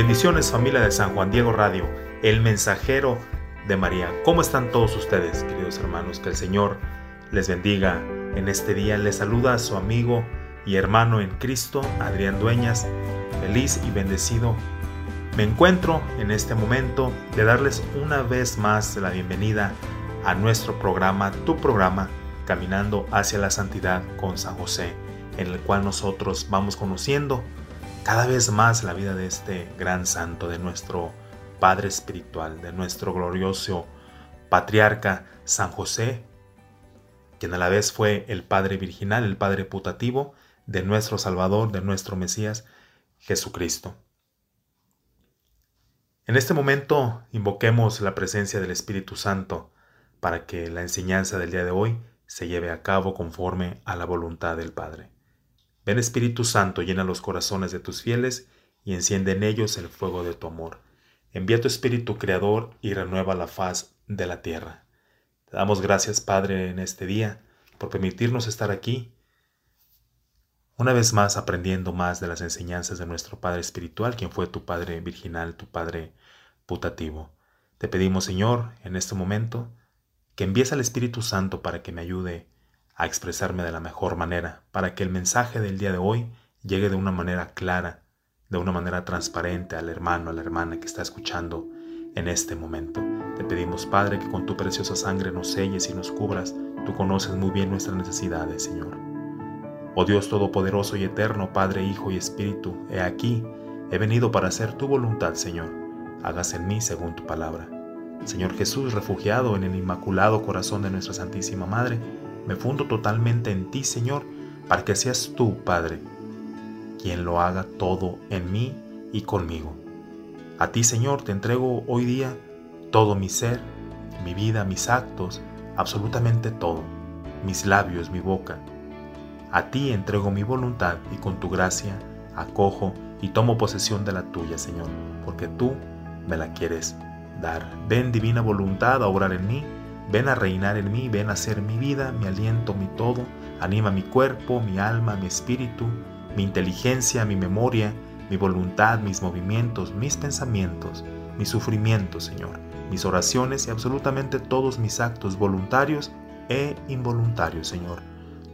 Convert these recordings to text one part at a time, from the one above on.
Bendiciones familia de San Juan Diego Radio, el mensajero de María. ¿Cómo están todos ustedes, queridos hermanos? Que el Señor les bendiga en este día. Les saluda a su amigo y hermano en Cristo, Adrián Dueñas. Feliz y bendecido me encuentro en este momento de darles una vez más la bienvenida a nuestro programa, tu programa, Caminando hacia la Santidad con San José, en el cual nosotros vamos conociendo cada vez más la vida de este gran santo, de nuestro Padre Espiritual, de nuestro glorioso patriarca San José, quien a la vez fue el Padre Virginal, el Padre putativo de nuestro Salvador, de nuestro Mesías, Jesucristo. En este momento invoquemos la presencia del Espíritu Santo para que la enseñanza del día de hoy se lleve a cabo conforme a la voluntad del Padre. Ven Espíritu Santo, llena los corazones de tus fieles y enciende en ellos el fuego de tu amor. Envía tu Espíritu Creador y renueva la faz de la tierra. Te damos gracias, Padre, en este día por permitirnos estar aquí una vez más aprendiendo más de las enseñanzas de nuestro Padre Espiritual, quien fue tu Padre Virginal, tu Padre putativo. Te pedimos, Señor, en este momento, que envíes al Espíritu Santo para que me ayude a expresarme de la mejor manera, para que el mensaje del día de hoy llegue de una manera clara, de una manera transparente al hermano, a la hermana que está escuchando en este momento. Te pedimos, Padre, que con tu preciosa sangre nos selles y nos cubras. Tú conoces muy bien nuestras necesidades, Señor. Oh Dios Todopoderoso y Eterno, Padre, Hijo y Espíritu, he aquí, he venido para hacer tu voluntad, Señor. Hágase en mí según tu palabra. Señor Jesús, refugiado en el inmaculado corazón de nuestra Santísima Madre, me fundo totalmente en ti, Señor, para que seas tú, Padre, quien lo haga todo en mí y conmigo. A ti, Señor, te entrego hoy día todo mi ser, mi vida, mis actos, absolutamente todo, mis labios, mi boca, a ti entrego mi voluntad y con tu gracia acojo y tomo posesión de la tuya, Señor, porque tú me la quieres dar. Ven divina voluntad a obrar en mí, ven a reinar en mí, ven a ser mi vida, mi aliento, mi todo, anima mi cuerpo, mi alma, mi espíritu, mi inteligencia, mi memoria, mi voluntad, mis movimientos, mis pensamientos, mis sufrimientos, Señor, mis oraciones y absolutamente todos mis actos voluntarios e involuntarios, Señor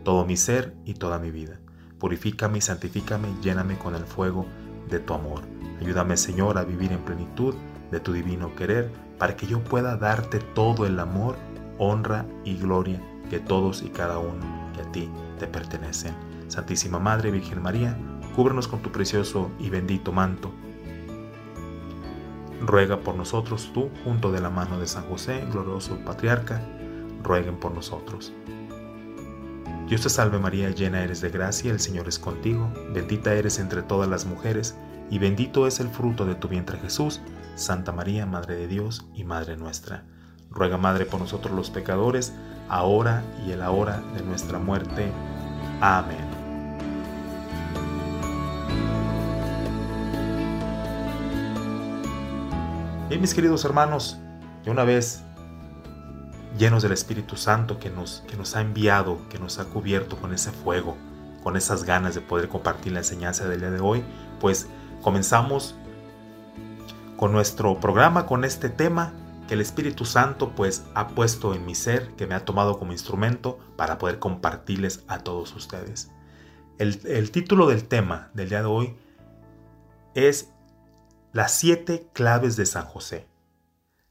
todo mi ser y toda mi vida. Purifícame y santifícame, lléname con el fuego de tu amor. Ayúdame, Señor, a vivir en plenitud de tu divino querer, para que yo pueda darte todo el amor, honra y gloria que todos y cada uno que a ti te pertenecen. Santísima Madre Virgen María, cúbrenos con tu precioso y bendito manto. Ruega por nosotros tú, junto de la mano de San José, glorioso patriarca, rueguen por nosotros. Dios te salve María, llena eres de gracia, el Señor es contigo, bendita eres entre todas las mujeres, y bendito es el fruto de tu vientre Jesús. Santa María, Madre de Dios y Madre nuestra. Ruega Madre por nosotros los pecadores, ahora y en la hora de nuestra muerte. Amén. Bien, mis queridos hermanos, y una vez llenos del Espíritu Santo que nos, que nos ha enviado, que nos ha cubierto con ese fuego, con esas ganas de poder compartir la enseñanza del día de hoy, pues comenzamos con nuestro programa, con este tema que el Espíritu Santo pues ha puesto en mi ser, que me ha tomado como instrumento para poder compartirles a todos ustedes. El, el título del tema del día de hoy es Las siete claves de San José.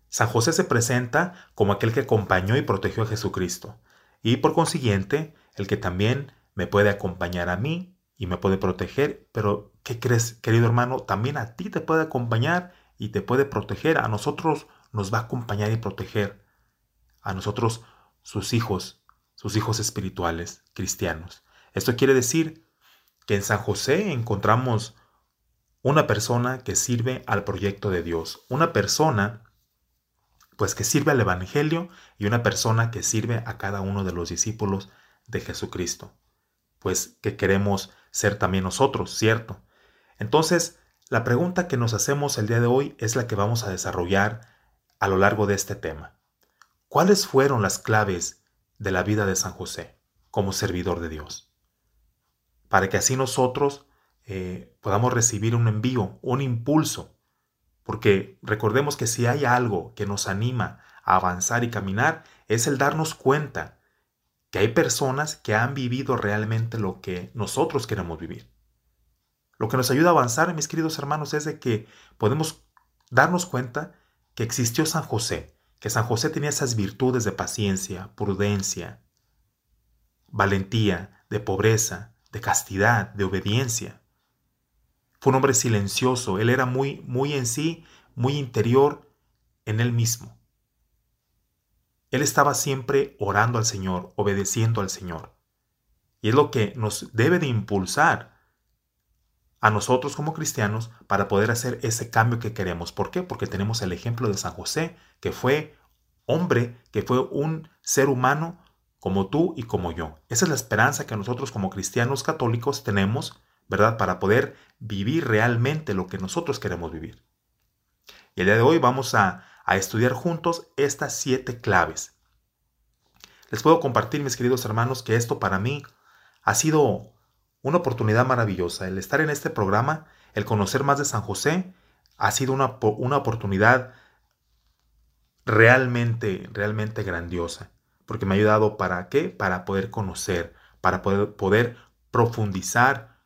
San José se presenta como aquel que acompañó y protegió a Jesucristo, y por consiguiente, el que también me puede acompañar a mí y me puede proteger, pero ¿qué crees, querido hermano? También a ti te puede acompañar y te puede proteger, a nosotros nos va a acompañar y proteger, a nosotros sus hijos, sus hijos espirituales, cristianos. Esto quiere decir que en San José encontramos una persona que sirve al proyecto de Dios, una persona pues que sirve al Evangelio y una persona que sirve a cada uno de los discípulos de Jesucristo, pues que queremos ser también nosotros, ¿cierto? Entonces, la pregunta que nos hacemos el día de hoy es la que vamos a desarrollar a lo largo de este tema. ¿Cuáles fueron las claves de la vida de San José como servidor de Dios? Para que así nosotros eh, podamos recibir un envío, un impulso. Porque recordemos que si hay algo que nos anima a avanzar y caminar, es el darnos cuenta que hay personas que han vivido realmente lo que nosotros queremos vivir. Lo que nos ayuda a avanzar, mis queridos hermanos, es de que podemos darnos cuenta que existió San José, que San José tenía esas virtudes de paciencia, prudencia, valentía, de pobreza, de castidad, de obediencia. Fue un hombre silencioso, él era muy, muy en sí, muy interior en él mismo. Él estaba siempre orando al Señor, obedeciendo al Señor. Y es lo que nos debe de impulsar a nosotros como cristianos para poder hacer ese cambio que queremos. ¿Por qué? Porque tenemos el ejemplo de San José, que fue hombre, que fue un ser humano como tú y como yo. Esa es la esperanza que nosotros como cristianos católicos tenemos, ¿verdad? Para poder vivir realmente lo que nosotros queremos vivir. Y el día de hoy vamos a, a estudiar juntos estas siete claves. Les puedo compartir, mis queridos hermanos, que esto para mí ha sido una oportunidad maravillosa. El estar en este programa, el conocer más de San José, ha sido una, una oportunidad realmente, realmente grandiosa. Porque me ha ayudado para qué? Para poder conocer, para poder, poder profundizar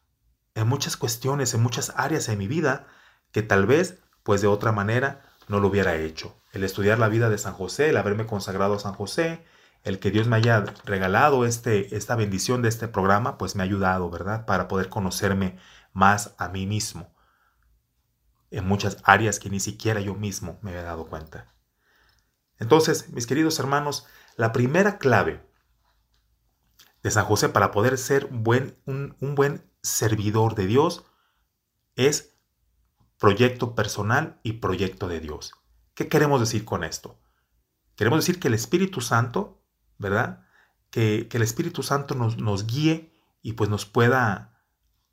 en muchas cuestiones, en muchas áreas de mi vida que tal vez, pues de otra manera, no lo hubiera hecho. El estudiar la vida de San José, el haberme consagrado a San José, el que Dios me haya regalado este, esta bendición de este programa, pues me ha ayudado, ¿verdad? Para poder conocerme más a mí mismo en muchas áreas que ni siquiera yo mismo me había dado cuenta. Entonces, mis queridos hermanos, la primera clave de San José para poder ser buen, un, un buen servidor de Dios es proyecto personal y proyecto de Dios. ¿Qué queremos decir con esto? Queremos decir que el Espíritu Santo ¿verdad? Que, el Espíritu Santo nos, nos guíe y pues nos pueda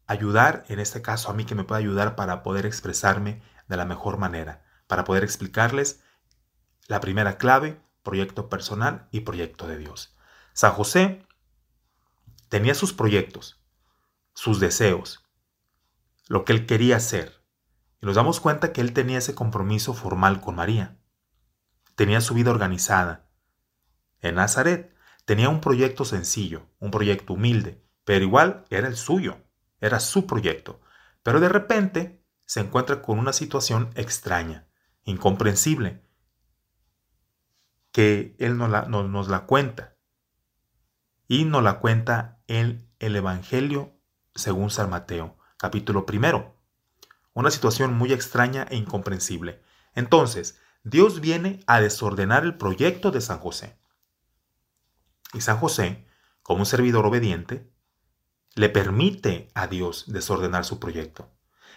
ayudar, en este caso a mí que me pueda ayudar para poder expresarme de la mejor manera, para poder explicarles la primera clave, proyecto personal y proyecto de Dios. San José tenía sus proyectos, sus deseos, lo que él quería hacer. Y nos damos cuenta que él tenía ese compromiso formal con María. Tenía su vida organizada, en Nazaret. Tenía un proyecto sencillo, un proyecto humilde, pero igual era el suyo, era su proyecto. Pero de repente se encuentra con una situación extraña, incomprensible, que él nos la, nos la cuenta. Y nos la cuenta en el Evangelio según San Mateo, capítulo primero. Una situación muy extraña e incomprensible. Entonces, Dios viene a desordenar el proyecto de San José. Y San José, como un servidor obediente, le permite a Dios desordenar su proyecto,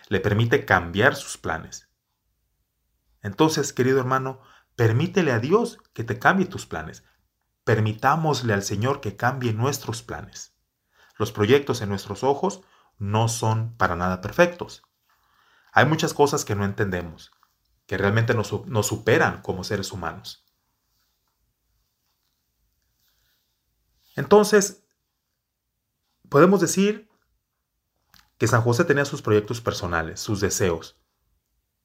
le permite cambiar sus planes. Entonces, querido hermano, permítele a Dios que te cambie tus planes. Permitámosle al Señor que cambie nuestros planes. Los proyectos en nuestros ojos no son para nada perfectos. Hay muchas cosas que no entendemos, que realmente nos, nos superan como seres humanos. Entonces, podemos decir que San José tenía sus proyectos personales, sus deseos,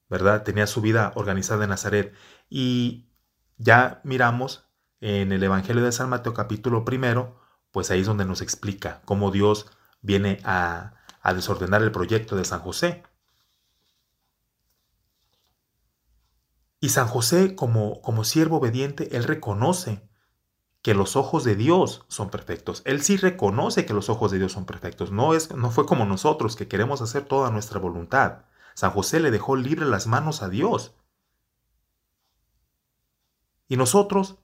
¿verdad? Tenía su vida organizada en Nazaret. Y ya miramos en el Evangelio de San Mateo capítulo primero, pues ahí es donde nos explica cómo Dios viene a, desordenar el proyecto de San José. Y San José, como, como siervo obediente, él reconoce que los ojos de Dios son perfectos. Él sí reconoce que los ojos de Dios son perfectos. No, es, no fue como nosotros que queremos hacer toda nuestra voluntad. San José le dejó libre las manos a Dios. Y nosotros,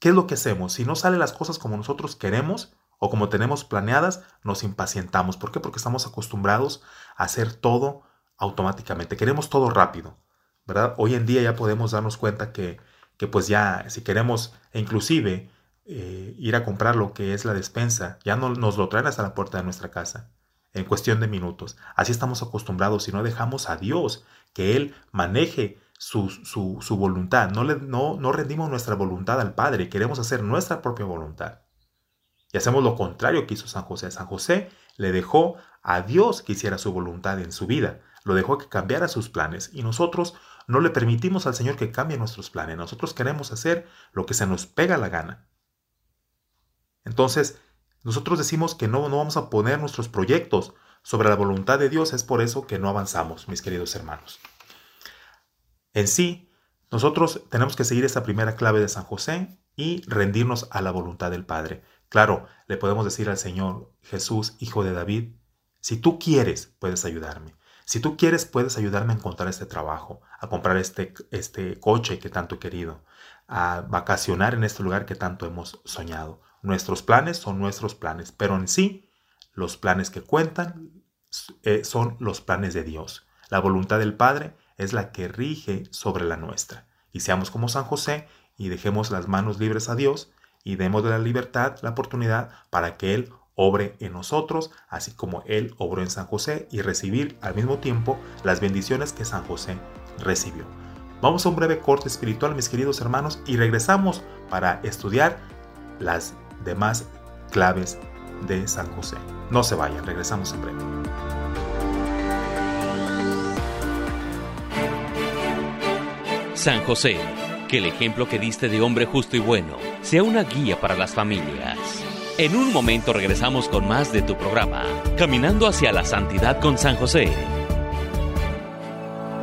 ¿qué es lo que hacemos? Si no salen las cosas como nosotros queremos o como tenemos planeadas, nos impacientamos. ¿Por qué? Porque estamos acostumbrados a hacer todo automáticamente. Queremos todo rápido, ¿verdad? Hoy en día ya podemos darnos cuenta que, que pues ya, si queremos, e inclusive eh, ir a comprar lo que es la despensa, ya no, nos lo traen hasta la puerta de nuestra casa, en cuestión de minutos. Así estamos acostumbrados y no dejamos a Dios que Él maneje su, su, voluntad. No, le, no, no rendimos nuestra voluntad al Padre, queremos hacer nuestra propia voluntad. Y hacemos lo contrario que hizo San José. San José le dejó a Dios que hiciera su voluntad en su vida, lo dejó que cambiara sus planes y nosotros no le permitimos al Señor que cambie nuestros planes. Nosotros queremos hacer lo que se nos pega la gana. Entonces, nosotros decimos que no, no vamos a poner nuestros proyectos sobre la voluntad de Dios, es por eso que no avanzamos, mis queridos hermanos. En sí, nosotros tenemos que seguir esta primera clave de San José y rendirnos a la voluntad del Padre. Claro, le podemos decir al Señor, Jesús, Hijo de David, si tú quieres, puedes ayudarme. Si tú quieres, puedes ayudarme a encontrar este trabajo, a comprar este, este coche que tanto he querido, a vacacionar en este lugar que tanto hemos soñado. Nuestros planes son nuestros planes, pero en sí, los planes que cuentan eh, son los planes de Dios. La voluntad del Padre es la que rige sobre la nuestra. Y seamos como San José y dejemos las manos libres a Dios y demos de la libertad la oportunidad para que Él obre en nosotros, así como Él obró en San José y recibir al mismo tiempo las bendiciones que San José recibió. Vamos a un breve corte espiritual, mis queridos hermanos, y regresamos para estudiar las demás claves de San José. No se vayan, regresamos en breve. San José, que el ejemplo que diste de hombre justo y bueno sea una guía para las familias. En un momento regresamos con más de tu programa, Caminando hacia la Santidad con San José.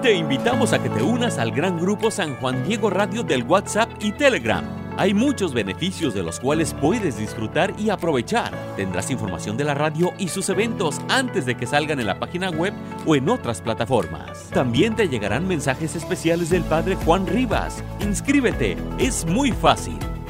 Te invitamos a que te unas al gran grupo San Juan Diego Radio del WhatsApp y Telegram. Hay muchos beneficios de los cuales puedes disfrutar y aprovechar. Tendrás información de la radio y sus eventos antes de que salgan en la página web o en otras plataformas. También te llegarán mensajes especiales del Padre Juan Rivas. Inscríbete, es muy fácil.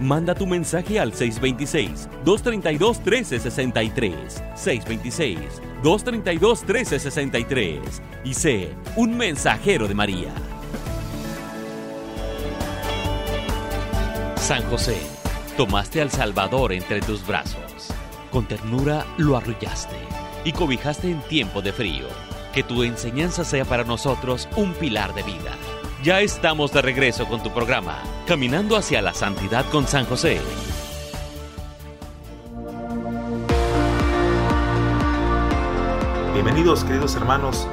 Manda tu mensaje al 626-232-1363. 626-232-1363. Y sé un mensajero de María. San José, tomaste al Salvador entre tus brazos. Con ternura lo arrullaste y cobijaste en tiempo de frío. Que tu enseñanza sea para nosotros un pilar de vida. Ya estamos de regreso con tu programa, Caminando hacia la Santidad con San José. Bienvenidos queridos hermanos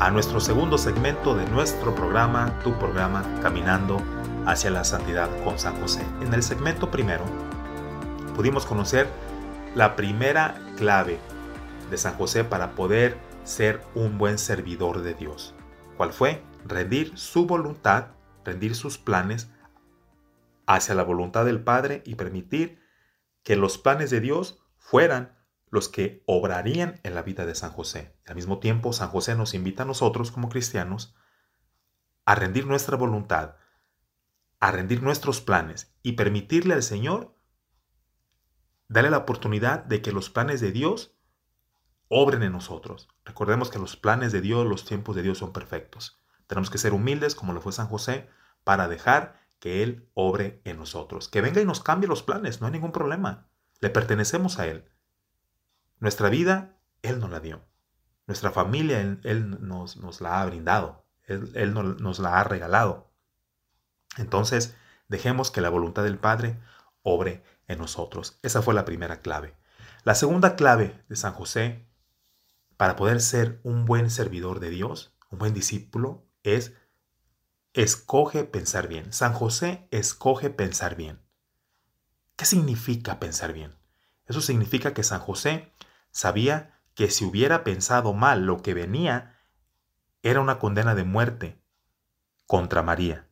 a nuestro segundo segmento de nuestro programa, tu programa Caminando hacia la Santidad con San José. En el segmento primero pudimos conocer la primera clave de San José para poder ser un buen servidor de Dios. ¿Cuál fue? Rendir su voluntad, rendir sus planes hacia la voluntad del Padre y permitir que los planes de Dios fueran los que obrarían en la vida de San José. al mismo tiempo, San José nos invita a nosotros como cristianos a rendir nuestra voluntad, a rendir nuestros planes y permitirle al Señor darle la oportunidad de que los planes de Dios obren en nosotros. Recordemos que los planes de Dios, los tiempos de Dios son perfectos. Tenemos que ser humildes como lo fue San José para dejar que Él obre en nosotros. Que venga y nos cambie los planes, no hay ningún problema. Le pertenecemos a Él. Nuestra vida, Él nos la dio. Nuestra familia, Él, nos, nos, la ha brindado. Él, él nos la ha regalado. Entonces, dejemos que la voluntad del Padre obre en nosotros. Esa fue la primera clave. La segunda clave de San José para poder ser un buen servidor de Dios, un buen discípulo, es escoge pensar bien. San José escoge pensar bien. ¿Qué significa pensar bien? Eso significa que San José sabía que si hubiera pensado mal lo que venía era una condena de muerte contra María.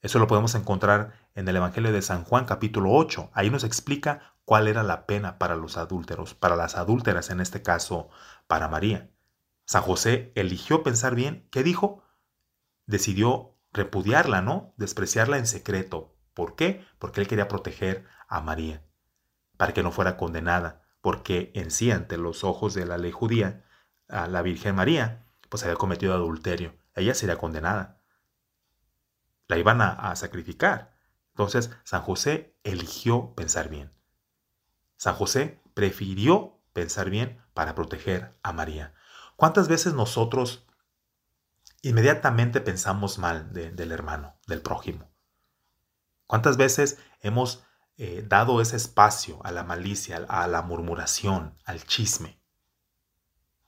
Eso lo podemos encontrar en el Evangelio de San Juan capítulo 8. Ahí nos explica cuál era la pena para los adúlteros, para las adúlteras en este caso, para María. San José eligió pensar bien, ¿qué dijo? Decidió repudiarla, ¿no? Despreciarla en secreto. ¿Por qué? Porque él quería proteger a María, para que no fuera condenada, porque en sí, ante los ojos de la ley judía, a la Virgen María, pues había cometido adulterio. Ella sería condenada. La iban a, sacrificar. Entonces, San José eligió pensar bien. San José prefirió pensar bien para proteger a María. ¿Cuántas veces nosotros inmediatamente pensamos mal del hermano, del prójimo? ¿Cuántas veces hemos eh, dado ese espacio a la malicia, a la murmuración, al chisme?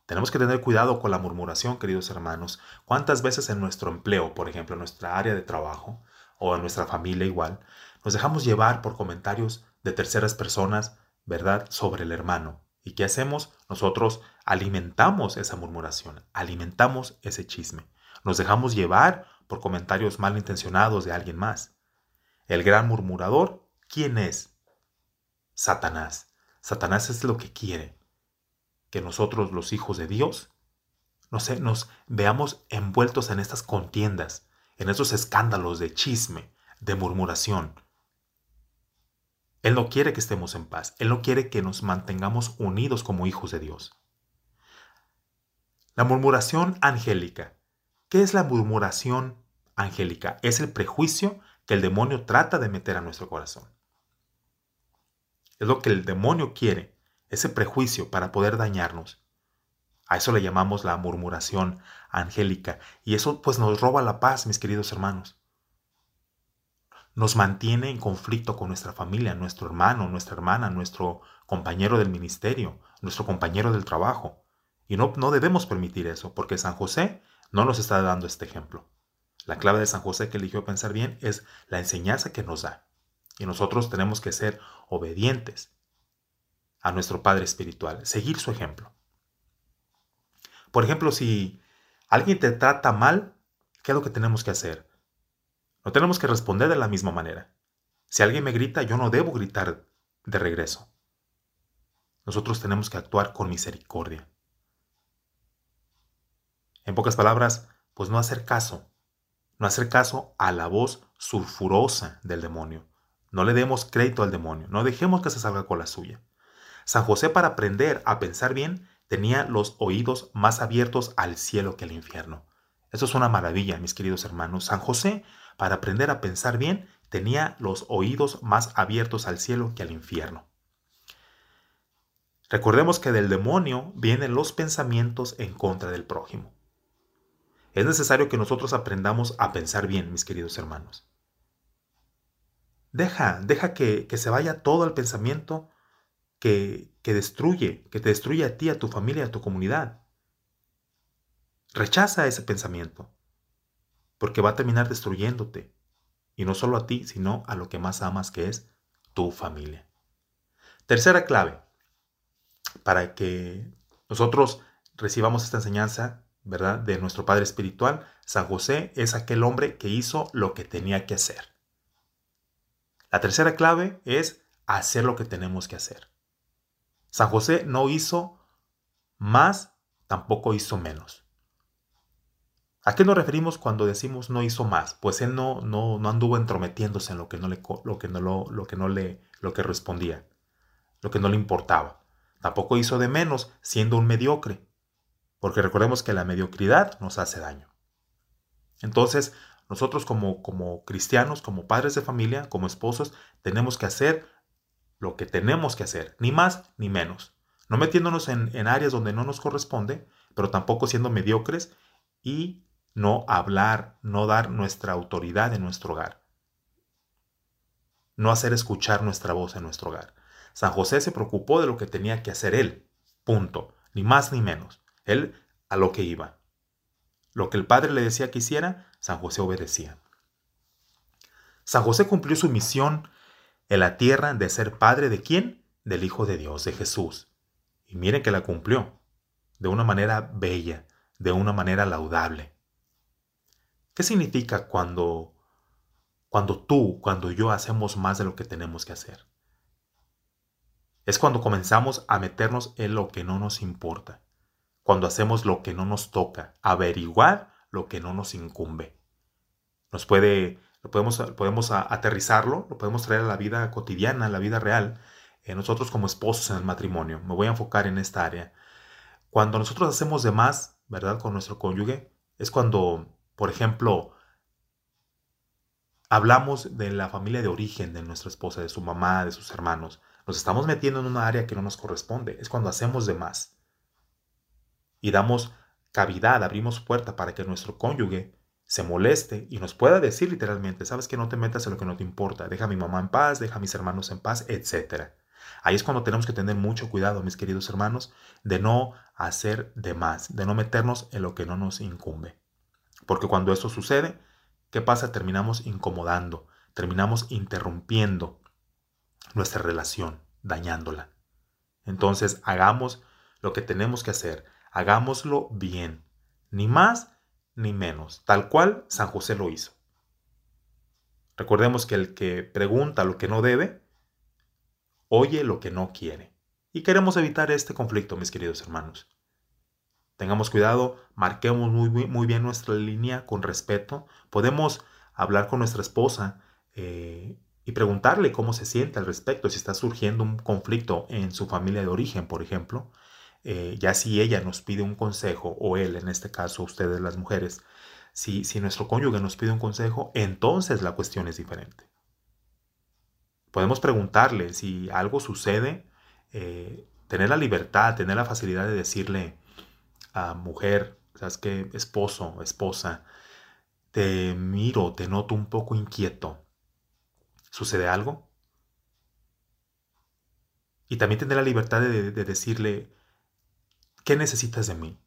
Tenemos que tener cuidado con la murmuración, queridos hermanos. ¿Cuántas veces en nuestro empleo, por ejemplo, en nuestra área de trabajo o en nuestra familia igual, nos dejamos llevar por comentarios de terceras personas, ¿verdad?, sobre el hermano. ¿Y qué hacemos? Nosotros alimentamos esa murmuración, alimentamos ese chisme. Nos dejamos llevar por comentarios malintencionados de alguien más. El gran murmurador, ¿quién es? Satanás. Satanás es lo que quiere, que nosotros los hijos de Dios no nos veamos envueltos en estas contiendas, en esos escándalos de chisme, de murmuración. Él no quiere que estemos en paz, Él no quiere que nos mantengamos unidos como hijos de Dios. La murmuración angélica. ¿Qué es la murmuración angélica? Es el prejuicio que el demonio trata de meter a nuestro corazón. Es lo que el demonio quiere, ese prejuicio para poder dañarnos. A eso le llamamos la murmuración angélica y eso pues nos roba la paz, mis queridos hermanos. Nos mantiene en conflicto con nuestra familia, nuestro hermano, nuestra hermana, nuestro compañero del ministerio, nuestro compañero del trabajo. Y no, no debemos permitir eso, porque San José no nos está dando este ejemplo. La clave de San José que eligió pensar bien es la enseñanza que nos da. Y nosotros tenemos que ser obedientes, a nuestro Padre Espiritual, seguir su ejemplo. Por ejemplo, si alguien te trata mal, ¿qué es lo que tenemos que hacer? No tenemos que responder de la misma manera. Si alguien me grita, yo no debo gritar de regreso. Nosotros tenemos que actuar con misericordia. En pocas palabras, pues no hacer caso. No hacer caso a la voz sulfurosa del demonio. No le demos crédito al demonio. No dejemos que se salga con la suya. San José para aprender a pensar bien tenía los oídos más abiertos al cielo que al infierno. Eso es una maravilla, mis queridos hermanos. San José, para aprender a pensar bien, tenía los oídos más abiertos al cielo que al infierno. Recordemos que del demonio vienen los pensamientos en contra del prójimo. Es necesario que nosotros aprendamos a pensar bien, mis queridos hermanos. Deja, deja que, que se vaya todo el pensamiento que, destruye, que te destruye a ti, a tu familia, a tu comunidad. Rechaza ese pensamiento, porque va a terminar destruyéndote, y no solo a ti, sino a lo que más amas, que es tu familia. Tercera clave, para que nosotros recibamos esta enseñanza, ¿verdad? De nuestro Padre Espiritual, San José es aquel hombre que hizo lo que tenía que hacer. La tercera clave es hacer lo que tenemos que hacer. San José no hizo más, tampoco hizo menos. ¿A qué nos referimos cuando decimos no hizo más? Pues él no, no, no anduvo entrometiéndose en lo que no le, lo que no, lo, lo que no le, lo que respondía, lo que no le importaba. Tampoco hizo de menos siendo un mediocre, porque recordemos que la mediocridad nos hace daño. Entonces, nosotros como, como cristianos, como padres de familia, como esposos, tenemos que hacer lo que tenemos que hacer, ni más ni menos. No metiéndonos en, áreas donde no nos corresponde, pero tampoco siendo mediocres y no hablar, no dar nuestra autoridad en nuestro hogar. No hacer escuchar nuestra voz en nuestro hogar. San José se preocupó de lo que tenía que hacer él. Punto. Ni más ni menos. Él a lo que iba. Lo que el padre le decía que hiciera, San José obedecía. San José cumplió su misión en la tierra de ser padre de quién? Del Hijo de Dios, de Jesús. Y miren que la cumplió de una manera bella, de una manera laudable. ¿Qué significa cuando, cuando tú, cuando yo hacemos más de lo que tenemos que hacer? Es cuando comenzamos a meternos en lo que no nos importa, cuando hacemos lo que no nos toca, averiguar lo que no nos incumbe. Nos puede, lo podemos, podemos aterrizarlo, lo podemos traer a la vida cotidiana, a la vida real, eh, nosotros como esposos en el matrimonio. Me voy a enfocar en esta área. Cuando nosotros hacemos de más, ¿verdad? Con nuestro cónyuge, es cuando, por ejemplo, hablamos de la familia de origen de nuestra esposa, de su mamá, de sus hermanos. Nos estamos metiendo en una área que no nos corresponde. Es cuando hacemos de más. Y damos cavidad, abrimos puerta para que nuestro cónyuge se moleste y nos pueda decir literalmente, sabes que no te metas en lo que no te importa, deja a mi mamá en paz, deja a mis hermanos en paz, etc. Ahí es cuando tenemos que tener mucho cuidado, mis queridos hermanos, de no hacer de más, de no meternos en lo que no nos incumbe. Porque cuando esto sucede, ¿qué pasa? Terminamos incomodando, terminamos interrumpiendo nuestra relación, dañándola. Entonces, hagamos lo que tenemos que hacer, hagámoslo bien, ni más ni menos, tal cual San José lo hizo. Recordemos que el que pregunta lo que no debe, oye lo que no quiere. Y queremos evitar este conflicto, mis queridos hermanos. Tengamos cuidado, marquemos muy, muy bien nuestra línea con respeto. Podemos hablar con nuestra esposa eh, y preguntarle cómo se siente al respecto, si está surgiendo un conflicto en su familia de origen, por ejemplo. Eh, ya si ella nos pide un consejo, o él, en este caso ustedes las mujeres, si, si nuestro cónyuge nos pide un consejo, entonces la cuestión es diferente. Podemos preguntarle si algo sucede, eh, tener la libertad, tener la facilidad de decirle a mujer, ¿sabes qué? Esposo, esposa, te miro, te noto un poco inquieto. ¿Sucede algo? Y también tener la libertad de decirle, ¿qué necesitas de mí?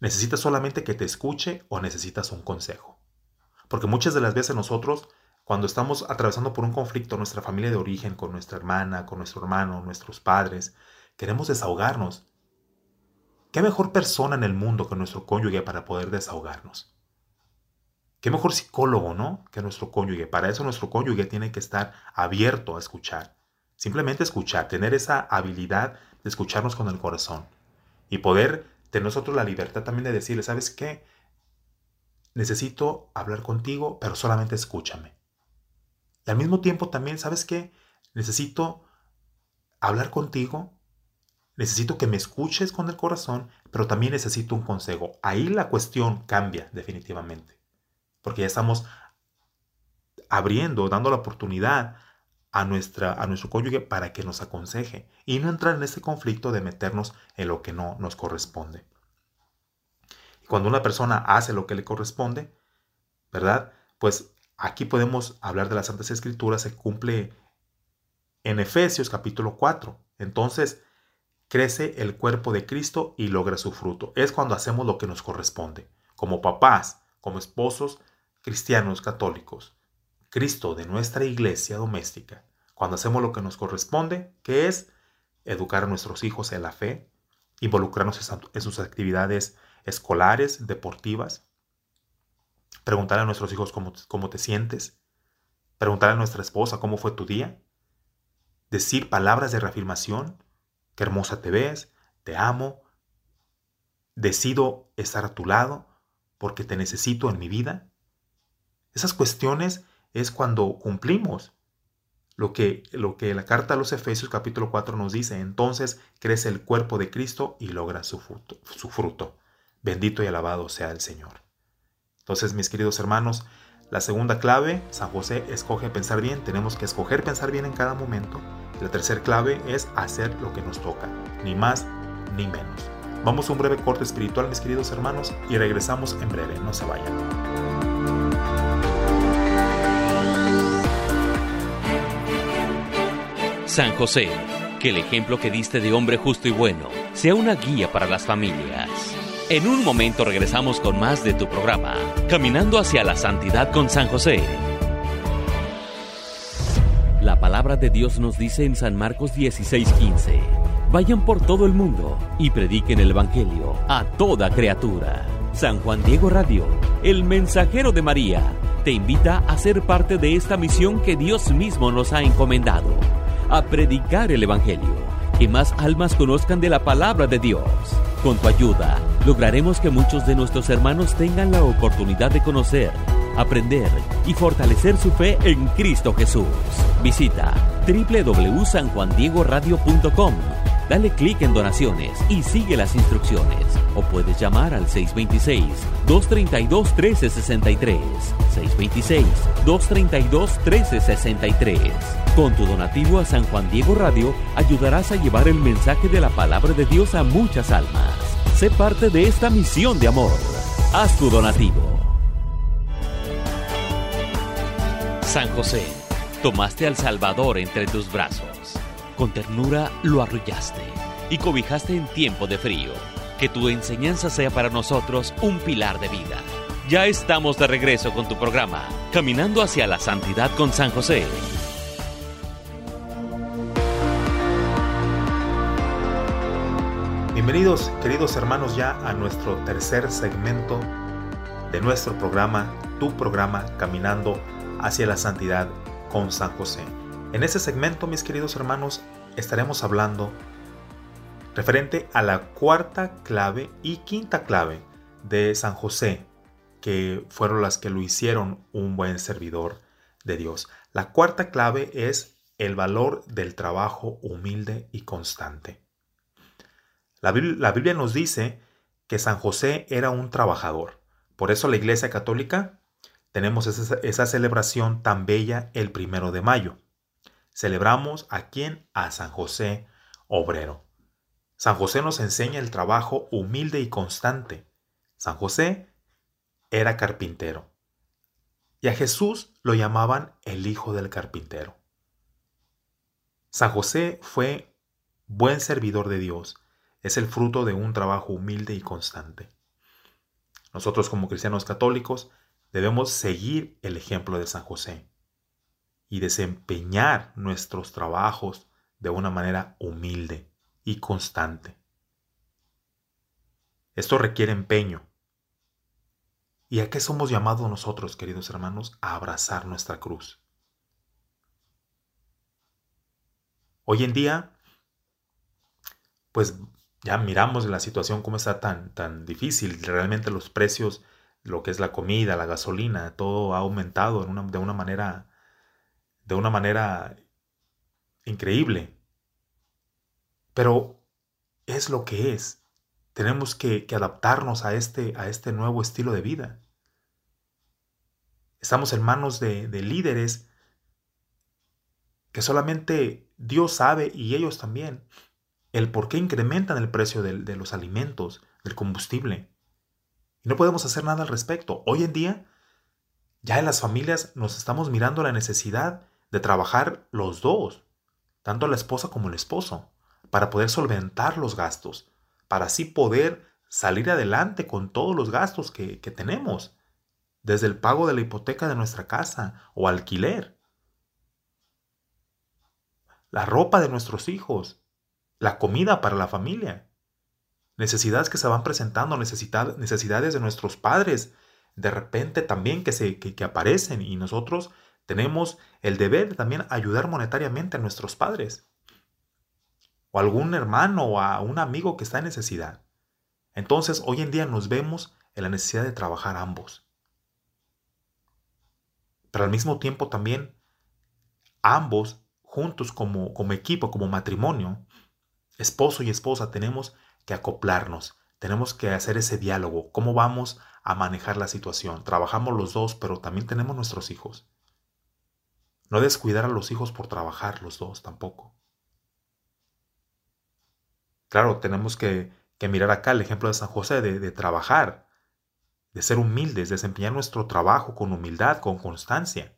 ¿Necesitas solamente que te escuche o necesitas un consejo? Porque muchas de las veces nosotros cuando estamos atravesando por un conflicto nuestra familia de origen, con nuestra hermana, con nuestro hermano, nuestros padres, queremos desahogarnos. ¿Qué mejor persona en el mundo que nuestro cónyuge para poder desahogarnos? ¿Qué mejor psicólogo, no? Que nuestro cónyuge. Para eso nuestro cónyuge tiene que estar abierto a escuchar. Simplemente escuchar, tener esa habilidad de escucharnos con el corazón. Y poder tener nosotros la libertad también de decirle, ¿sabes qué? Necesito hablar contigo, pero solamente escúchame. Y al mismo tiempo también, ¿sabes qué? Necesito hablar contigo, necesito que me escuches con el corazón, pero también necesito un consejo. Ahí la cuestión cambia definitivamente, porque ya estamos abriendo, dando la oportunidad a, nuestra, a nuestro cónyuge para que nos aconseje y no entrar en ese conflicto de meternos en lo que no nos corresponde. Y cuando una persona hace lo que le corresponde, ¿verdad? Pues Aquí podemos hablar de las Santas Escrituras, se cumple en Efesios capítulo 4. Entonces, crece el cuerpo de Cristo y logra su fruto. Es cuando hacemos lo que nos corresponde, como papás, como esposos cristianos católicos. Cristo de nuestra iglesia doméstica, cuando hacemos lo que nos corresponde, que es educar a nuestros hijos en la fe, involucrarnos en sus actividades escolares, deportivas, preguntar a nuestros hijos cómo, cómo te sientes, preguntar a nuestra esposa cómo fue tu día, decir palabras de reafirmación, qué hermosa te ves, te amo, decido estar a tu lado porque te necesito en mi vida. Esas cuestiones es cuando cumplimos lo que, lo que la carta a los Efesios capítulo 4 nos dice. Entonces crece el cuerpo de Cristo y logra su fruto. Su fruto. Bendito y alabado sea el Señor. Entonces, mis queridos hermanos, la segunda clave, San José escoge pensar bien, tenemos que escoger pensar bien en cada momento. La tercera clave es hacer lo que nos toca, ni más ni menos. Vamos a un breve corte espiritual, mis queridos hermanos, y regresamos en breve, no se vayan. San José, que el ejemplo que diste de hombre justo y bueno sea una guía para las familias. En un momento regresamos con más de tu programa, Caminando hacia la Santidad con San José. La palabra de Dios nos dice en San Marcos 16:15, Vayan por todo el mundo y prediquen el Evangelio a toda criatura. San Juan Diego Radio, el mensajero de María, te invita a ser parte de esta misión que Dios mismo nos ha encomendado, a predicar el Evangelio, que más almas conozcan de la palabra de Dios. Con tu ayuda, lograremos que muchos de nuestros hermanos tengan la oportunidad de conocer, aprender y fortalecer su fe en Cristo Jesús. Visita www.sanjuandiegoradio.com Dale clic en donaciones y sigue las instrucciones. O puedes llamar al 626-232-1363. 626-232-1363. Con tu donativo a San Juan Diego Radio ayudarás a llevar el mensaje de la palabra de Dios a muchas almas. Sé parte de esta misión de amor. Haz tu donativo. San José, tomaste al Salvador entre tus brazos con ternura lo arrullaste y cobijaste en tiempo de frío. Que tu enseñanza sea para nosotros un pilar de vida. Ya estamos de regreso con tu programa, Caminando hacia la Santidad con San José. Bienvenidos, queridos hermanos, ya a nuestro tercer segmento de nuestro programa, tu programa, Caminando hacia la Santidad con San José. En este segmento, mis queridos hermanos, estaremos hablando referente a la cuarta clave y quinta clave de San José, que fueron las que lo hicieron un buen servidor de Dios. La cuarta clave es el valor del trabajo humilde y constante. La Biblia, nos dice que San José era un trabajador. Por eso la Iglesia Católica tenemos esa, esa celebración tan bella el primero de mayo celebramos a quién? A San José obrero. San José nos enseña el trabajo humilde y constante. San José era carpintero. Y a Jesús lo llamaban el hijo del carpintero. San José fue buen servidor de Dios. Es el fruto de un trabajo humilde y constante. Nosotros como cristianos católicos debemos seguir el ejemplo de San José y desempeñar nuestros trabajos de una manera humilde y constante. Esto requiere empeño. ¿Y a qué somos llamados nosotros, queridos hermanos? A abrazar nuestra cruz. Hoy en día, pues ya miramos la situación como está tan, tan difícil. Realmente los precios, lo que es la comida, la gasolina, todo ha aumentado de una manera de una manera increíble. Pero es lo que es. Tenemos que, adaptarnos a este, a este nuevo estilo de vida. Estamos en manos de, líderes que solamente Dios sabe y ellos también el por qué incrementan el precio de, de los alimentos, del combustible. Y no podemos hacer nada al respecto. Hoy en día, ya en las familias nos estamos mirando la necesidad de trabajar los dos, tanto la esposa como el esposo, para poder solventar los gastos, para así poder salir adelante con todos los gastos que, que tenemos, desde el pago de la hipoteca de nuestra casa o alquiler, la ropa de nuestros hijos, la comida para la familia, necesidades que se van presentando, necesidades de nuestros padres, de repente también que, se, que aparecen y nosotros tenemos el deber de también ayudar monetariamente a nuestros padres o algún hermano o a un amigo que está en necesidad. Entonces hoy en día nos vemos en la necesidad de trabajar ambos. Pero al mismo tiempo también ambos juntos como, como equipo, como matrimonio, esposo y esposa, tenemos que acoplarnos, tenemos que hacer ese diálogo, cómo vamos a manejar la situación. Trabajamos los dos, pero también tenemos nuestros hijos. No descuidar a los hijos por trabajar los dos tampoco. Claro, tenemos que, mirar acá el ejemplo de San José de, trabajar, de ser humildes, de desempeñar nuestro trabajo con humildad, con constancia.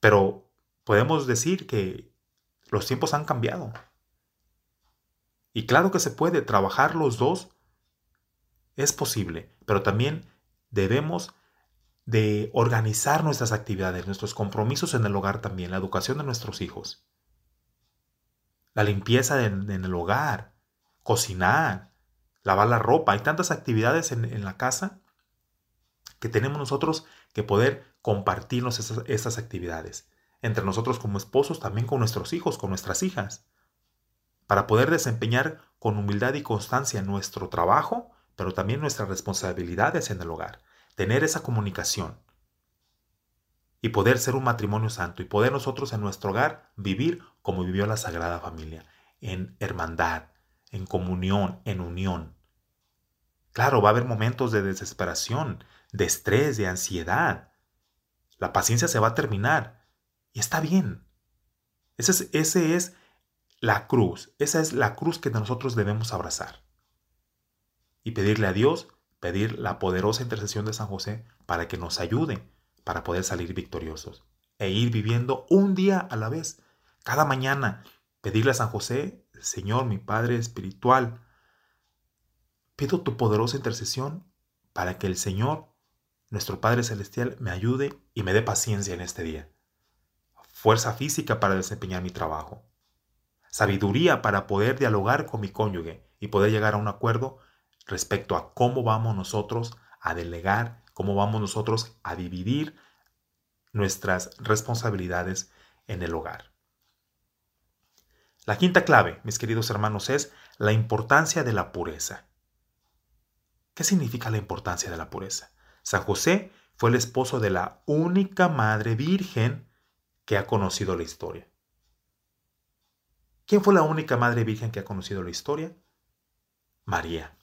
Pero podemos decir que los tiempos han cambiado. Y claro que se puede trabajar los dos, es posible, pero también debemos de organizar nuestras actividades, nuestros compromisos en el hogar también, la educación de nuestros hijos. La limpieza en, el hogar, cocinar, lavar la ropa. Hay tantas actividades en, la casa que tenemos nosotros que poder compartirnos esas, esas actividades. Entre nosotros como esposos, también con nuestros hijos, con nuestras hijas. Para poder desempeñar con humildad y constancia nuestro trabajo, pero también nuestras responsabilidades en el hogar. Tener esa comunicación y poder ser un matrimonio santo y poder nosotros en nuestro hogar vivir como vivió la Sagrada Familia, en hermandad, en comunión, en unión. Claro, va a haber momentos de desesperación, de estrés, de ansiedad. La paciencia se va a terminar y está bien. Ese es, ese es la cruz, esa es la cruz que nosotros debemos abrazar. Y pedirle a Dios, pedir la poderosa intercesión de San José para que nos ayude para poder salir victoriosos e ir viviendo un día a la vez. Cada mañana pedirle a San José, Señor, mi Padre espiritual, pido tu poderosa intercesión para que el Señor, nuestro Padre Celestial, me ayude y me dé paciencia en este día. Fuerza física para desempeñar mi trabajo. Sabiduría para poder dialogar con mi cónyuge y poder llegar a un acuerdo respecto a cómo vamos nosotros a delegar cómo vamos nosotros a dividir nuestras responsabilidades en el hogar. La quinta clave, mis queridos hermanos, es la importancia de la pureza. ¿Qué significa la importancia de la pureza? San José fue el esposo de la única madre virgen que ha conocido la historia. ¿Quién fue la única madre virgen que ha conocido la historia? María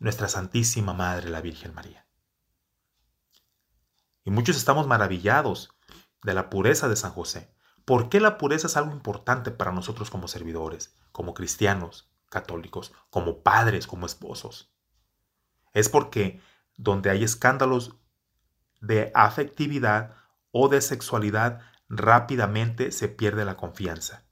nuestra Santísima Madre, la Virgen María. Y muchos estamos maravillados de la pureza de San José. ¿Por qué la pureza es algo importante para nosotros como servidores, como cristianos, católicos, como padres, como esposos? Es porque donde hay escándalos de afectividad o de sexualidad, rápidamente se pierde la confianza.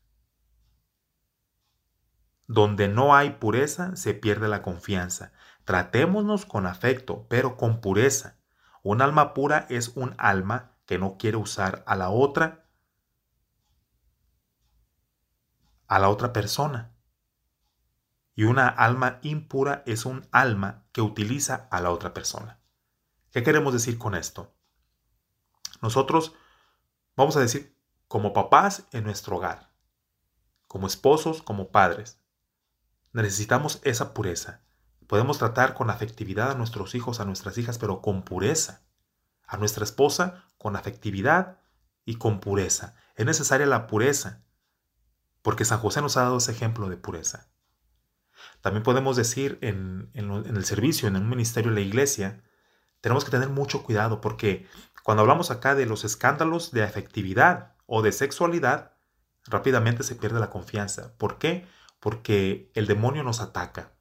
Donde no hay pureza, se pierde la confianza. Tratémonos con afecto, pero con pureza. Un alma pura es un alma que no quiere usar a la otra a la otra persona. Y una alma impura es un alma que utiliza a la otra persona. ¿Qué queremos decir con esto? Nosotros vamos a decir como papás en nuestro hogar, como esposos, como padres. Necesitamos esa pureza. Podemos tratar con afectividad a nuestros hijos, a nuestras hijas, pero con pureza. A nuestra esposa con afectividad y con pureza. Es necesaria la pureza, porque San José nos ha dado ese ejemplo de pureza. También podemos decir en, el servicio, en un ministerio de la iglesia, tenemos que tener mucho cuidado porque cuando hablamos acá de los escándalos de afectividad o de sexualidad, rápidamente se pierde la confianza. ¿Por qué? Porque el demonio nos ataca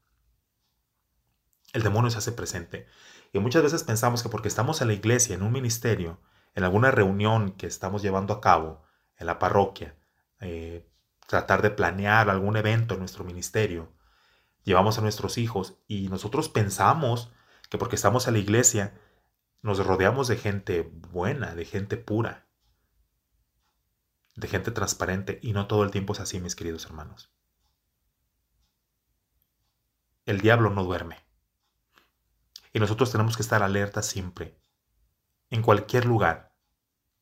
el demonio se hace presente. Y muchas veces pensamos que porque estamos en la iglesia, en un ministerio, en alguna reunión que estamos llevando a cabo en la parroquia, eh, tratar de planear algún evento en nuestro ministerio, llevamos a nuestros hijos y nosotros pensamos que porque estamos en la iglesia, nos rodeamos de gente buena, de gente pura, de gente transparente y no todo el tiempo es así, mis queridos hermanos. El diablo no duerme. Y nosotros tenemos que estar alerta siempre, en cualquier lugar,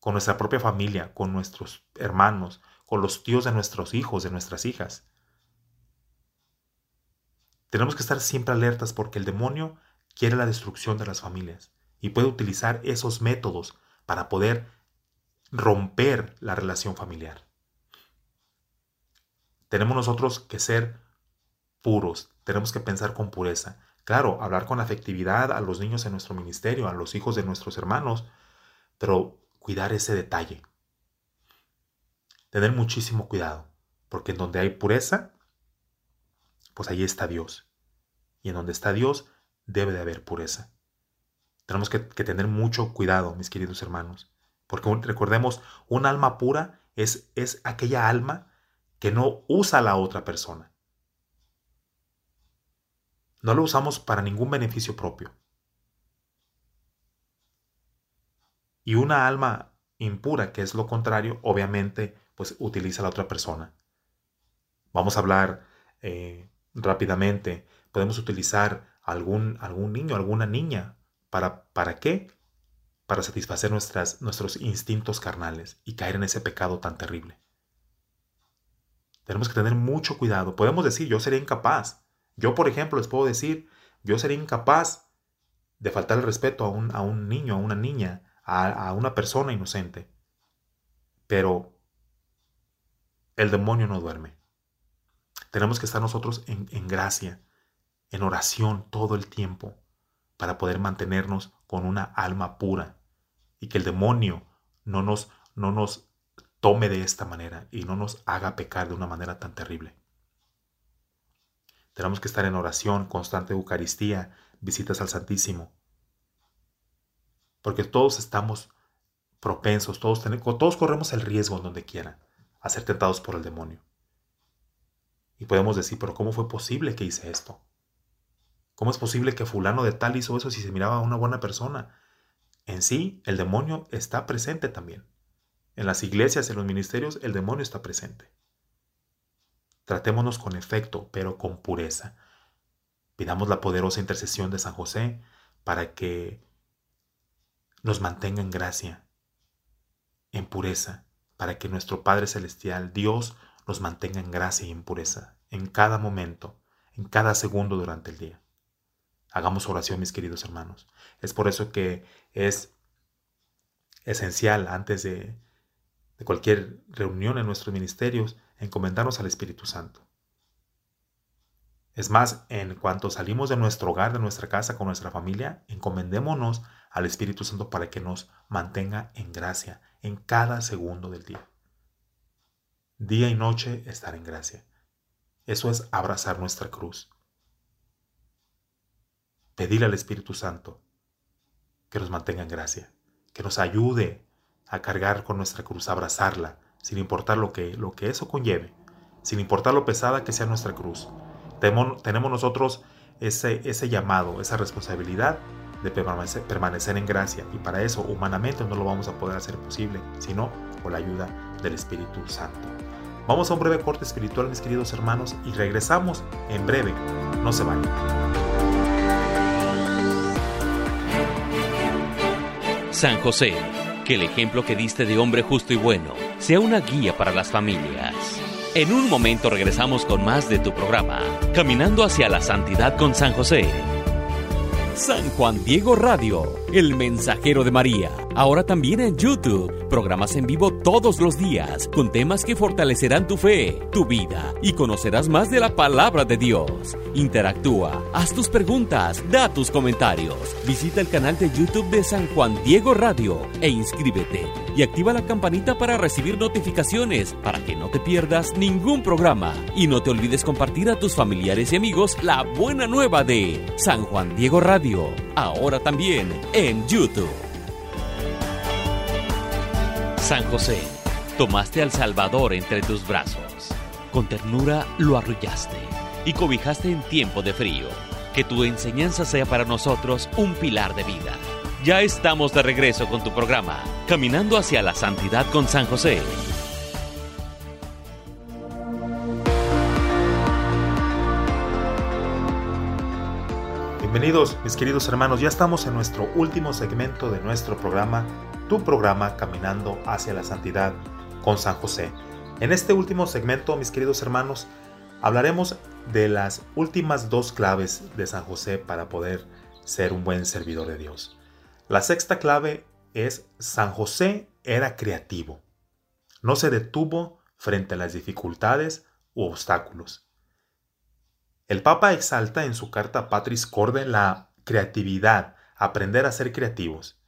con nuestra propia familia, con nuestros hermanos, con los tíos de nuestros hijos, de nuestras hijas. Tenemos que estar siempre alertas porque el demonio quiere la destrucción de las familias y puede utilizar esos métodos para poder romper la relación familiar. Tenemos nosotros que ser puros, tenemos que pensar con pureza, Claro, hablar con afectividad a los niños en nuestro ministerio, a los hijos de nuestros hermanos, pero cuidar ese detalle. Tener muchísimo cuidado, porque en donde hay pureza, pues ahí está Dios. Y en donde está Dios, debe de haber pureza. Tenemos que, tener mucho cuidado, mis queridos hermanos, porque recordemos, un alma pura es, es aquella alma que no usa a la otra persona no lo usamos para ningún beneficio propio. Y una alma impura, que es lo contrario, obviamente, pues utiliza a la otra persona Vamos a hablar eh, rápidamente. Podemos utilizar algún, algún niño, alguna niña. ¿Para, ¿Para qué? Para satisfacer nuestras, nuestros instintos carnales y caer en ese pecado tan terrible. Tenemos que tener mucho cuidado. Podemos decir, yo sería incapaz. Yo, por ejemplo, les puedo decir, yo sería incapaz de faltar el respeto a un, a un niño, a una niña, a, a una persona inocente. Pero el demonio no duerme. Tenemos que estar nosotros en, en gracia, en oración todo el tiempo, para poder mantenernos con una alma pura y que el demonio no nos, no nos tome de esta manera y no nos haga pecar de una manera tan terrible. Tenemos que estar en oración, constante Eucaristía, visitas al Santísimo. Porque todos estamos propensos, todos, tenemos, todos corremos el riesgo en donde quiera a ser tentados por el demonio. Y podemos decir, pero ¿cómo fue posible que hice esto? ¿Cómo es posible que fulano de tal hizo eso si se miraba a una buena persona? En sí, el demonio está presente también. En las iglesias, en los ministerios, el demonio está presente. Tratémonos con efecto, pero con pureza. Pidamos la poderosa intercesión de San José para que nos mantenga en gracia, en pureza, para que nuestro Padre Celestial, Dios, nos mantenga en gracia y en pureza, en cada momento, en cada segundo durante el día. Hagamos oración, mis queridos hermanos. Es por eso que es esencial antes de, de cualquier reunión en nuestros ministerios encomendarnos al Espíritu Santo. Es más, en cuanto salimos de nuestro hogar, de nuestra casa, con nuestra familia, encomendémonos al Espíritu Santo para que nos mantenga en gracia en cada segundo del día. Día y noche estar en gracia. Eso es abrazar nuestra cruz. Pedirle al Espíritu Santo que nos mantenga en gracia, que nos ayude a cargar con nuestra cruz, a abrazarla, sin importar lo que, lo que eso conlleve, sin importar lo pesada que sea nuestra cruz. Tenemos, nosotros ese, ese llamado, esa responsabilidad de permanecer, permanecer en gracia y para eso humanamente no lo vamos a poder hacer posible, sino con la ayuda del Espíritu Santo. Vamos a un breve corte espiritual, mis queridos hermanos, y regresamos en breve. No se vayan. San José, que el ejemplo que diste de hombre justo y bueno sea una guía para las familias. En un momento regresamos con más de tu programa, Caminando hacia la Santidad con San José. San Juan Diego Radio, el mensajero de María. Ahora también en YouTube. Programas en vivo todos los días con temas que fortalecerán tu fe, tu vida y conocerás más de la palabra de Dios. Interactúa, haz tus preguntas, da tus comentarios. Visita el canal de YouTube de San Juan Diego Radio e inscríbete. Y activa la campanita para recibir notificaciones para que no te pierdas ningún programa. Y no te olvides compartir a tus familiares y amigos la buena nueva de San Juan Diego Radio. Ahora también en YouTube. San José, tomaste al Salvador entre tus brazos. Con ternura lo arrullaste y cobijaste en tiempo de frío. Que tu enseñanza sea para nosotros un pilar de vida. Ya estamos de regreso con tu programa, Caminando hacia la Santidad con San José. Bienvenidos mis queridos hermanos, ya estamos en nuestro último segmento de nuestro programa, tu programa Caminando hacia la Santidad con San José. En este último segmento, mis queridos hermanos, hablaremos de las últimas dos claves de San José para poder ser un buen servidor de Dios. La sexta clave es San José era creativo. No se detuvo frente a las dificultades u obstáculos. El Papa exalta en su carta Patris Corde la creatividad, aprender a ser creativos.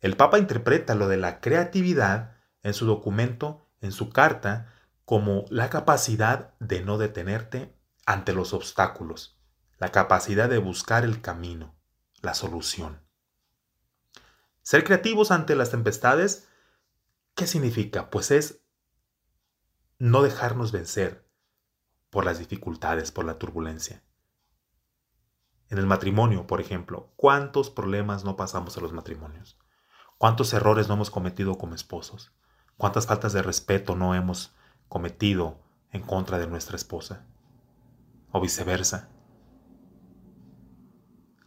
El Papa interpreta lo de la creatividad en su documento, en su carta, como la capacidad de no detenerte ante los obstáculos, la capacidad de buscar el camino, la solución. Ser creativos ante las tempestades, ¿qué significa? Pues es no dejarnos vencer, por las dificultades, por la turbulencia. En el matrimonio, por ejemplo, ¿cuántos problemas no pasamos en los matrimonios? ¿Cuántos errores no hemos cometido como esposos? ¿Cuántas faltas de respeto no hemos cometido en contra de nuestra esposa, o viceversa.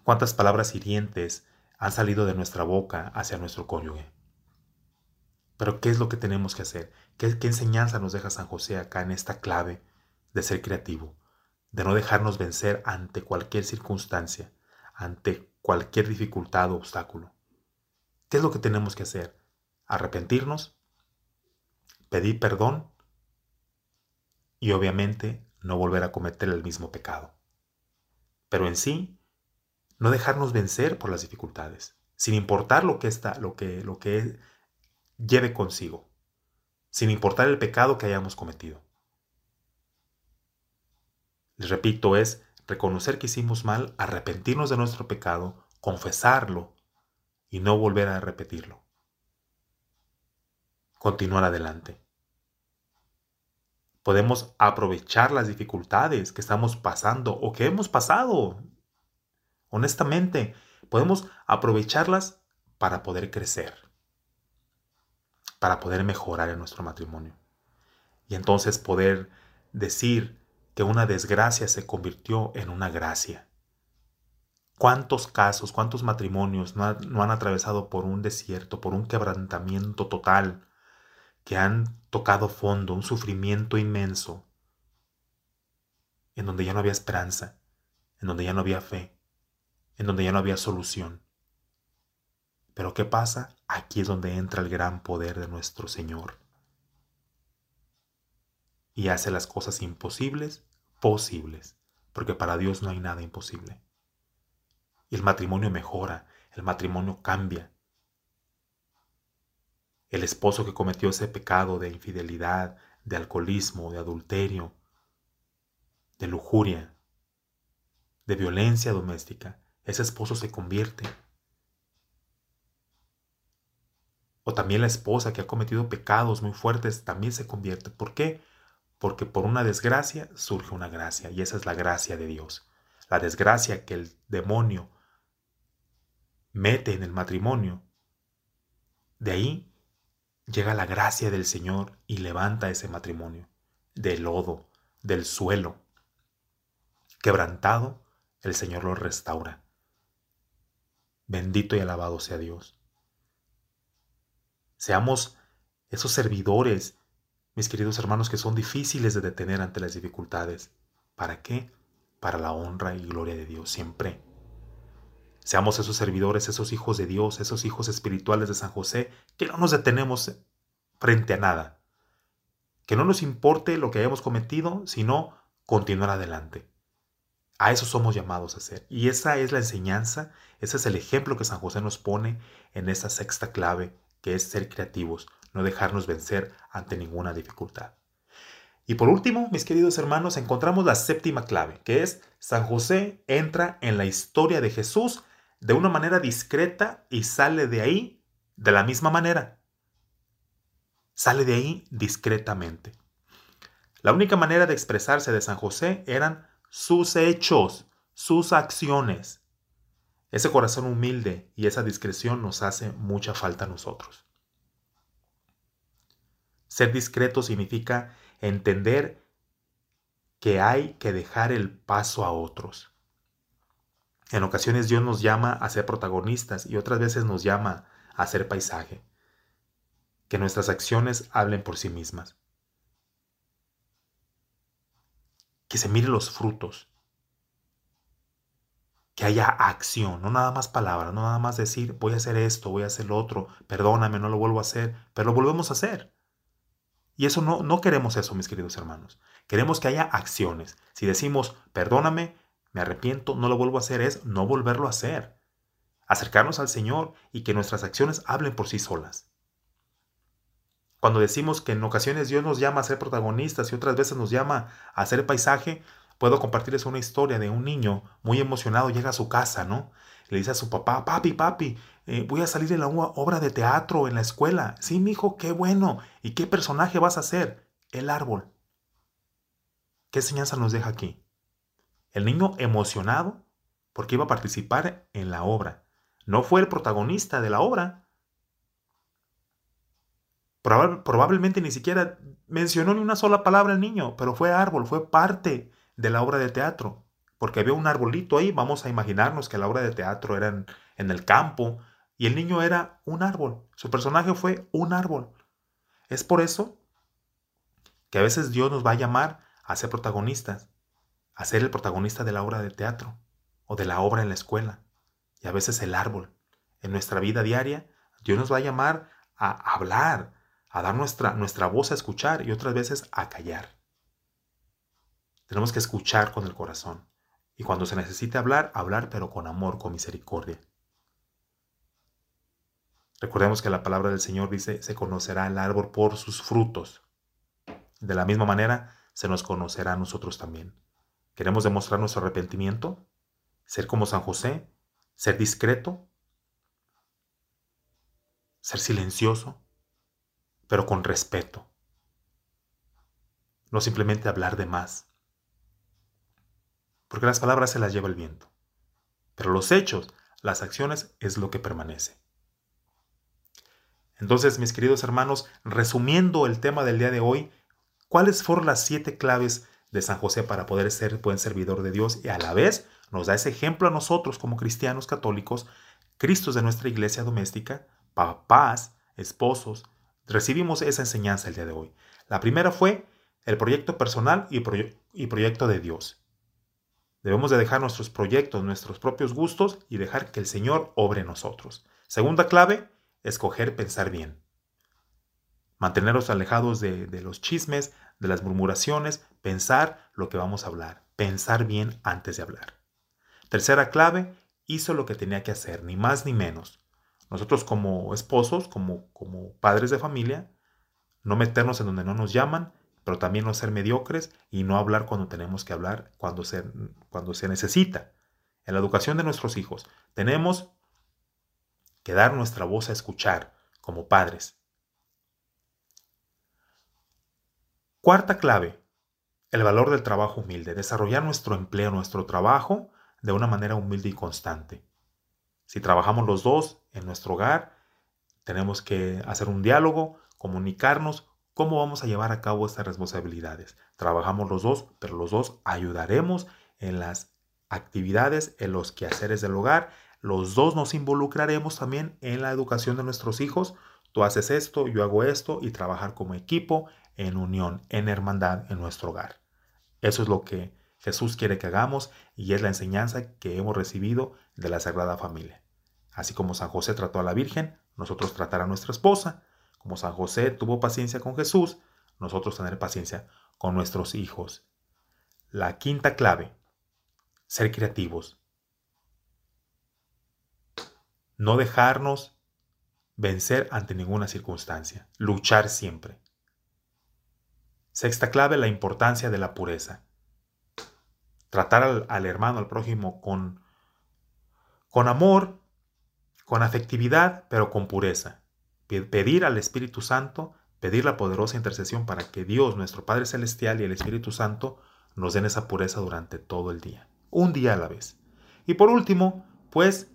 ¿Cuántas palabras hirientes han salido de nuestra boca hacia nuestro cónyuge? Pero ¿qué es lo que tenemos que hacer? ¿Qué, ¿Qué, enseñanza nos deja San José acá en esta clave de ser creativo? De no dejarnos vencer ante cualquier circunstancia, ante cualquier dificultad o obstáculo. ¿Qué es lo que tenemos que hacer? Arrepentirnos, pedir perdón y obviamente no volver a cometer el mismo pecado. Pero en sí, no dejarnos vencer por las dificultades, sin importar lo que, está, lo que, lo que lleve consigo, sin importar el pecado que hayamos cometido. Les repito, es reconocer que hicimos mal, arrepentirnos de nuestro pecado, confesarlo y no volver a repetirlo. Continuar adelante. Podemos aprovechar las dificultades que estamos pasando o que hemos pasado. Honestamente, podemos aprovecharlas para poder crecer, para poder mejorar en nuestro matrimonio. Y entonces poder decir que una desgracia se convirtió en una gracia. ¿Cuántos casos, cuántos matrimonios no, han atravesado por un desierto, por un quebrantamiento total, que han tocado fondo, un sufrimiento inmenso, en donde ya no había esperanza, en donde ya no había fe, en donde ya no había solución? Pero ¿qué pasa? Aquí es donde entra el gran poder de nuestro Señor. Y hace las cosas imposibles posibles, porque para Dios no hay nada imposible. Y el matrimonio mejora, el matrimonio cambia. El esposo que cometió ese pecado de infidelidad, de alcoholismo, de adulterio, de lujuria, de violencia doméstica, ese esposo se convierte. O también la esposa que ha cometido pecados muy fuertes también se convierte. ¿Por qué? Porque por una desgracia surge una gracia y esa es la gracia de Dios. La desgracia que el demonio mete en el matrimonio, de ahí llega la gracia del Señor y levanta ese matrimonio del lodo, del suelo. Quebrantado, el Señor lo restaura. Bendito y alabado sea Dios. Seamos esos servidores, mis queridos hermanos, que son difíciles de detener ante las dificultades. ¿Para qué? Para la honra y gloria de Dios siempre. Seamos esos servidores, esos hijos de Dios, esos hijos espirituales de San José, que no nos detenemos frente a nada. Que no nos importe lo que hayamos cometido, sino continuar adelante. A eso somos llamados a ser. Y esa es la enseñanza, ese es el ejemplo que San José nos pone en esa sexta clave, que es ser creativos, no dejarnos vencer ante ninguna dificultad. Y por último, mis queridos hermanos, encontramos la séptima clave, que es San José entra en la historia de Jesús de una manera discreta y sale de ahí de la misma manera. Sale de ahí discretamente. La única manera de expresarse de San José eran sus hechos, sus acciones. Ese corazón humilde y esa discreción nos hace mucha falta a nosotros. Ser discreto significa entender que hay que dejar el paso a otros. En ocasiones Dios nos llama a ser protagonistas y otras veces nos llama a ser paisaje. Que nuestras acciones hablen por sí mismas. Que se miren los frutos. Que haya acción, no nada más palabras, no nada más decir voy a hacer esto, voy a hacer lo otro, perdóname, no lo vuelvo a hacer, pero lo volvemos a hacer. Y eso no, no queremos eso, mis queridos hermanos. Queremos que haya acciones. Si decimos perdóname, me arrepiento, no lo vuelvo a hacer, es no volverlo a hacer. Acercarnos al Señor y que nuestras acciones hablen por sí solas. Cuando decimos que en ocasiones Dios nos llama a ser protagonistas y otras veces nos llama a hacer paisaje, puedo compartirles una historia de un niño muy emocionado, llega a su casa, ¿no? Le dice a su papá, papi, papi, eh, voy a salir en la obra de teatro en la escuela. Sí, mi hijo, qué bueno. ¿Y qué personaje vas a hacer? El árbol. ¿Qué enseñanza nos deja aquí? El niño emocionado porque iba a participar en la obra. No fue el protagonista de la obra, probablemente ni siquiera mencionó ni una sola palabra el niño, pero fue árbol, fue parte de la obra de teatro. Porque había un arbolito ahí, vamos a imaginarnos que la obra de teatro era en, en el campo y el niño era un árbol. Su personaje fue un árbol. Es por eso que a veces Dios nos va a llamar a ser protagonistas, a ser el protagonista de la obra de teatro o de la obra en la escuela y a veces el árbol. En nuestra vida diaria, Dios nos va a llamar a hablar, a dar nuestra, nuestra voz a escuchar y otras veces a callar. Tenemos que escuchar con el corazón y cuando se necesite hablar, hablar pero con amor, con misericordia. Recordemos que la palabra del Señor dice, se conocerá el árbol por sus frutos. De la misma manera, se nos conocerá a nosotros también. ¿Queremos demostrar nuestro arrepentimiento? ¿Ser como San José? ¿Ser discreto? ¿Ser silencioso? Pero con respeto. No simplemente hablar de más. Porque las palabras se las lleva el viento. Pero los hechos, las acciones, es lo que permanece. Entonces, mis queridos hermanos, resumiendo el tema del día de hoy, ¿cuáles fueron las siete claves de San José para poder ser buen servidor de Dios y a la vez nos da ese ejemplo a nosotros como cristianos católicos, cristos de nuestra iglesia doméstica, papás, esposos, recibimos esa enseñanza el día de hoy. La primera fue el proyecto personal y, proyecto de Dios. Debemos de dejar nuestros proyectos, nuestros propios gustos y dejar que el Señor obre en nosotros. Segunda clave, escoger pensar bien. Mantenernos alejados de, los chismes, de las murmuraciones, pensar lo que vamos a hablar, pensar bien antes de hablar. Tercera clave, hizo lo que tenía que hacer, ni más ni menos. Nosotros como esposos, como, como padres de familia, no meternos en donde no nos llaman, pero también no ser mediocres y no hablar cuando tenemos que hablar, cuando se, cuando se necesita. En la educación de nuestros hijos tenemos que dar nuestra voz a escuchar como padres. Cuarta clave, el valor del trabajo humilde, desarrollar nuestro empleo, nuestro trabajo de una manera humilde y constante. Si trabajamos los dos en nuestro hogar, tenemos que hacer un diálogo, comunicarnos cómo vamos a llevar a cabo estas responsabilidades. Trabajamos los dos, pero los dos ayudaremos en las actividades, en los quehaceres del hogar los dos nos involucraremos también en la educación de nuestros hijos. Tú haces esto, yo hago esto y trabajar como equipo, en unión, en hermandad en nuestro hogar. Eso es lo que Jesús quiere que hagamos y es la enseñanza que hemos recibido de la Sagrada Familia. Así como San José trató a la Virgen, nosotros tratar a nuestra esposa. Como San José tuvo paciencia con Jesús, nosotros tener paciencia con nuestros hijos. La quinta clave, ser creativos. No dejarnos vencer ante ninguna circunstancia. Luchar siempre. Sexta clave, la importancia de la pureza. Tratar al, hermano, al prójimo con, con amor, con afectividad, pero con pureza. Pedir al Espíritu Santo, pedir la poderosa intercesión para que Dios, nuestro Padre Celestial y el Espíritu Santo nos den esa pureza durante todo el día. Un día a la vez. Y por último, pues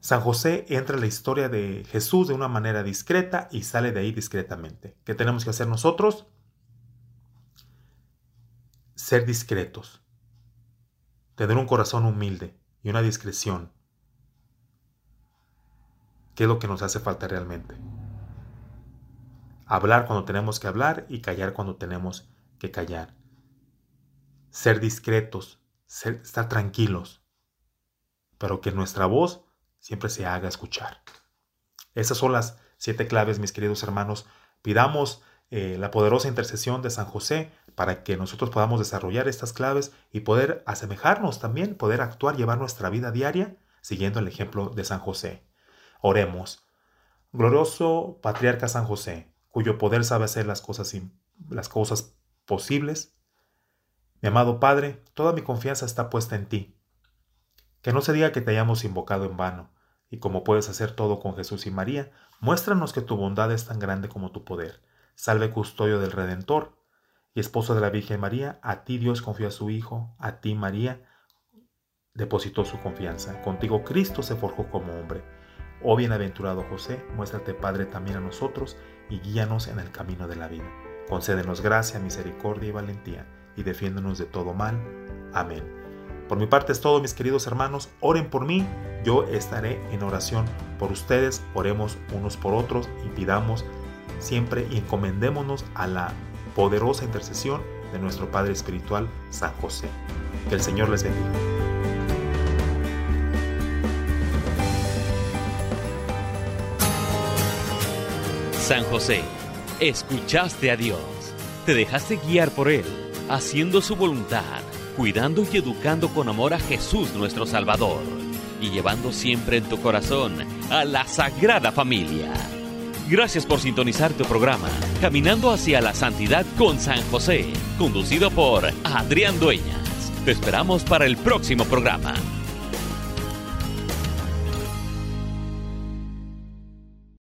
San José entra en la historia de Jesús de una manera discreta y sale de ahí discretamente. ¿Qué tenemos que hacer nosotros? Ser discretos, tener un corazón humilde y una discreción. ¿Qué es lo que nos hace falta realmente? Hablar cuando tenemos que hablar y callar cuando tenemos que callar. Ser discretos, estar tranquilos, pero que nuestra voz siempre se haga escuchar. Esas son las siete claves, mis queridos hermanos. Pidamos eh, la poderosa intercesión de San José para que nosotros podamos desarrollar estas claves y poder asemejarnos también, poder actuar, llevar nuestra vida diaria siguiendo el ejemplo de San José. Oremos. Glorioso Patriarca San José, cuyo poder sabe hacer las cosas, las cosas posibles. Mi amado Padre, toda mi confianza está puesta en ti. Que no se diga que te hayamos invocado en vano y como puedes hacer todo con Jesús y María, muéstranos que tu bondad es tan grande como tu poder. Salve custodio del Redentor y esposo de la Virgen María, a ti Dios confió a su Hijo, a ti María depositó su confianza. Contigo Cristo se forjó como hombre. Oh bienaventurado José, muéstrate Padre también a nosotros y guíanos en el camino de la vida. Concédenos gracia, misericordia y valentía, y defiéndonos de todo mal. Amén. Por mi parte es todo, mis queridos hermanos. Oren por mí. Yo estaré en oración por ustedes. Oremos unos por otros y pidamos siempre y encomendémonos a la poderosa intercesión de nuestro Padre Espiritual, San José. Que el Señor les bendiga. San José, escuchaste a Dios, te dejaste guiar por Él, haciendo su voluntad, cuidando y educando con amor a Jesús nuestro Salvador, y llevando siempre en tu corazón a la Sagrada Familia. Gracias por sintonizar tu programa, Caminando hacia la Santidad con San José, conducido por Adrián Dueñas. Te esperamos para el próximo programa.